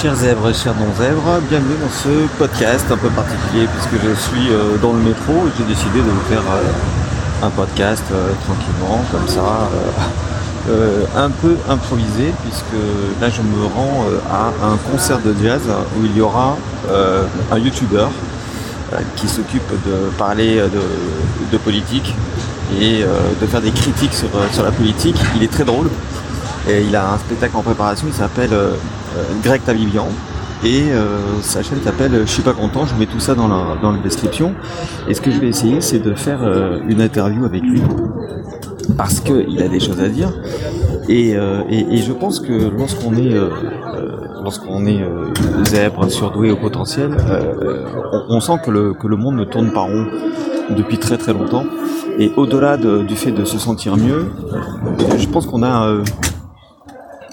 Chers zèbres, chers non-zèbres, bienvenue dans ce podcast un peu particulier puisque je suis euh, dans le métro et j'ai décidé de vous faire euh, un podcast euh, tranquillement, comme ça, un peu improvisé puisque là je me rends à un concert de jazz où il y aura un youtubeur qui s'occupe de parler de, politique et de faire des critiques sur, sur la politique. Il est très drôle et il a un spectacle en préparation, il s'appelle Greg Tavivian. Et euh, sa chaîne s'appelle Je suis pas content, je mets tout ça dans la, description. Et ce que je vais essayer, c'est de faire euh, une interview avec lui. Parce qu'il a des choses à dire. Et, je pense que lorsqu'on est est zèbre, surdoué au potentiel, on, sent que le, que le monde ne tourne pas rond depuis très très longtemps. Et au-delà du fait de se sentir mieux, je pense qu'on a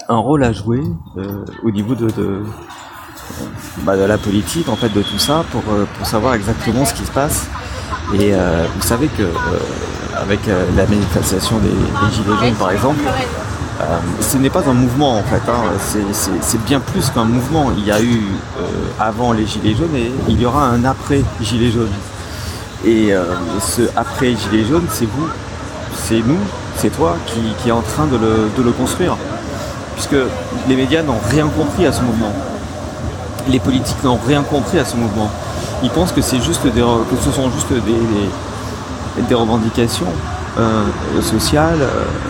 un rôle à jouer euh, au niveau de, bah, de, la politique, en fait, de tout ça, pour, euh, pour savoir exactement ce qui se passe. Et euh, vous savez que avec la manifestation des, Gilets jaunes, par exemple, ce n'est pas un mouvement en fait, hein. c'est bien plus qu'un mouvement. Il y a eu avant les Gilets jaunes et il y aura un après Gilets jaunes. Et ce après Gilets jaunes, c'est vous, c'est nous, c'est toi qui, qui est en train de le, de le construire puisque les médias n'ont rien compris à ce mouvement. Les politiques n'ont rien compris à ce mouvement. Ils pensent que juste que ce sont juste des, revendications euh, sociales,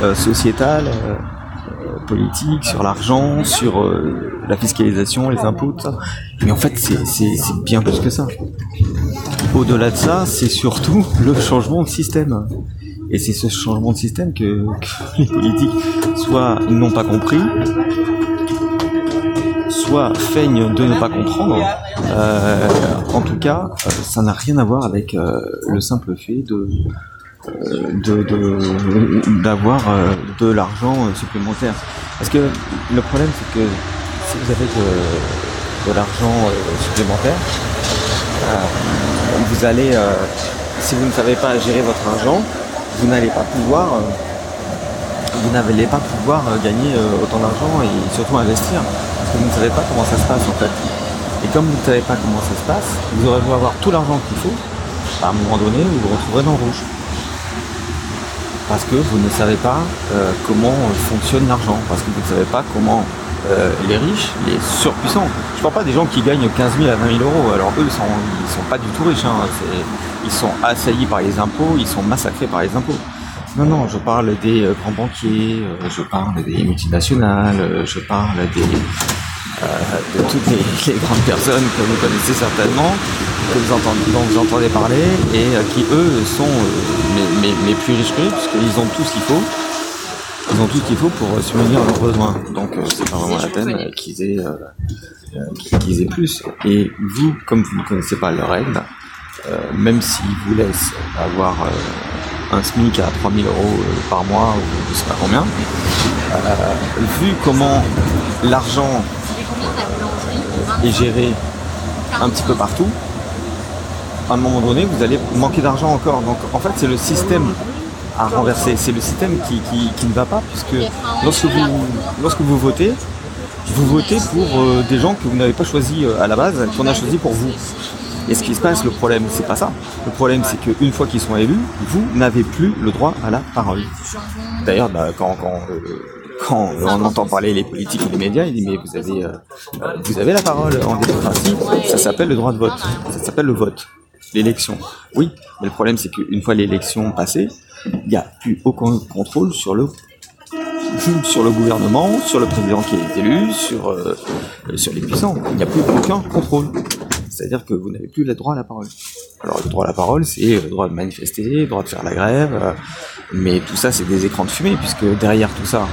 euh, sociétales, euh, politiques, sur l'argent, sur la fiscalisation, les impôts, tout ça. Mais en fait, c'est bien plus que ça. Au-delà de ça, c'est surtout le changement de système. Et c'est ce changement de système que, les politiques soit n'ont pas compris, soit feignent de ne pas comprendre. Euh, en tout cas, euh, ça n'a rien à voir avec euh, le simple fait de d'avoir de, de l'argent supplémentaire. Parce que le problème, c'est que si vous avez de, de l'argent supplémentaire, vous allez, si vous ne savez pas gérer votre argent, vous n'allez pas pouvoir euh, vous pas pouvoir euh, gagner euh, autant d'argent et surtout investir parce que vous ne savez pas comment ça se passe en fait. Et comme vous ne savez pas comment ça se passe, vous aurez beau avoir tout l'argent qu'il faut, à un moment donné, vous vous retrouverez dans le rouge. Parce que vous ne savez pas comment fonctionne l'argent, parce que vous ne savez pas comment les riches, les surpuissants. Je ne parle pas des gens qui gagnent 15 000 à 20 000 euros. Alors eux, ils sont, sont pas du tout riches. Hein. Ils sont assaillis par les impôts, ils sont massacrés par les impôts. Non, non, je parle des euh, grands banquiers, euh, je parle des multinationales, euh, je parle des, de toutes les, grandes personnes que vous connaissez certainement, que vous entendez, dont vous entendez parler, et qui eux sont mes, plus riches que puisqu'ils ont tout ce qu'il faut. Ils ont tout ce qu'il faut pour subvenir à leurs besoins. Donc c'est pas vraiment la peine qu'ils aient, qu'ils aient plus. Et vous, comme vous ne connaissez pas leurs règles, euh, même s'ils vous laissent avoir euh, un SMIC à 3000 euros euh, par mois ou je sais pas combien, vu comment l'argent est géré un petit peu partout, à un moment donné, vous allez manquer d'argent encore. Donc en fait, c'est le système à renverser. C'est le système qui, ne va pas, puisque lorsque vous, lorsque vous votez, vous votez pour des gens que vous n'avez pas choisis à la base, qu'on a choisi pour vous. Et ce qui se passe, le problème, c'est pas ça. Le problème, c'est qu'une fois qu'ils sont élus, vous n'avez plus le droit à la parole. D'ailleurs, bah, quand, quand, euh, quand on entend parler les politiques et les médias, il dit mais vous avez, euh, vous avez la parole en démocratie. Ça s'appelle le droit de vote. Ça s'appelle le vote, l'élection. Oui, mais le problème, c'est qu'une fois l'élection passée, il n'y a plus aucun contrôle sur le sur le gouvernement, sur le président qui est élu, sur, euh, sur les puissants. Il n'y a plus aucun contrôle. C'est-à-dire que vous n'avez plus le droit à la parole. Alors le droit à la parole, c'est le droit de manifester, le droit de faire la grève, euh, mais tout ça c'est des écrans de fumée, puisque derrière tout ça,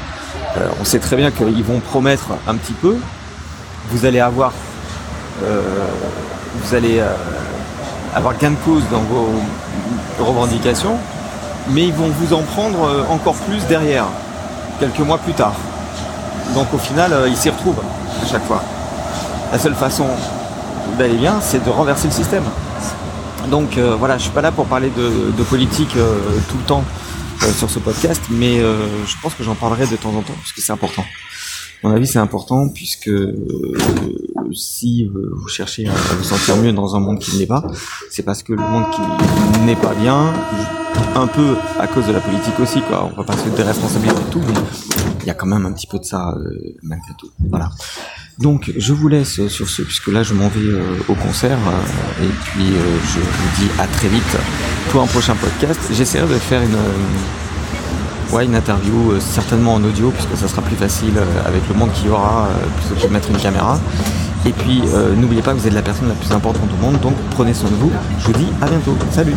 euh, on sait très bien qu'ils vont promettre un petit peu, vous allez avoir, euh, vous allez avoir gain de cause dans vos revendications, mais ils vont vous en prendre encore plus derrière, quelques mois plus tard. Donc au final, ils s'y retrouvent à chaque fois. La seule façon bel bien, c'est de renverser le système. Donc euh, voilà, je suis pas là pour parler de, politique euh, tout le temps euh, sur ce podcast, mais je pense que j'en parlerai de temps en temps parce que c'est important. Mon avis, c'est important puisque si vous cherchez à vous sentir mieux dans un monde qui ne l'est pas, c'est parce que le monde qui n'est pas bien, un peu à cause de la politique aussi, quoi. On va pas se déresponsabiliser de tout, mais il y a quand même un petit peu de ça euh, malgré tout. Voilà. Donc je vous laisse sur ce, puisque là je m'en vais euh, au concert, euh, et puis je vous dis à très vite pour un prochain podcast. J'essaierai de faire une ouais, une interview certainement en audio puisque ça sera plus facile avec le monde qu'il y aura plutôt que de mettre une caméra. Et puis n'oubliez pas que vous êtes la personne la plus importante au monde, donc prenez soin de vous. Je vous dis à bientôt. Salut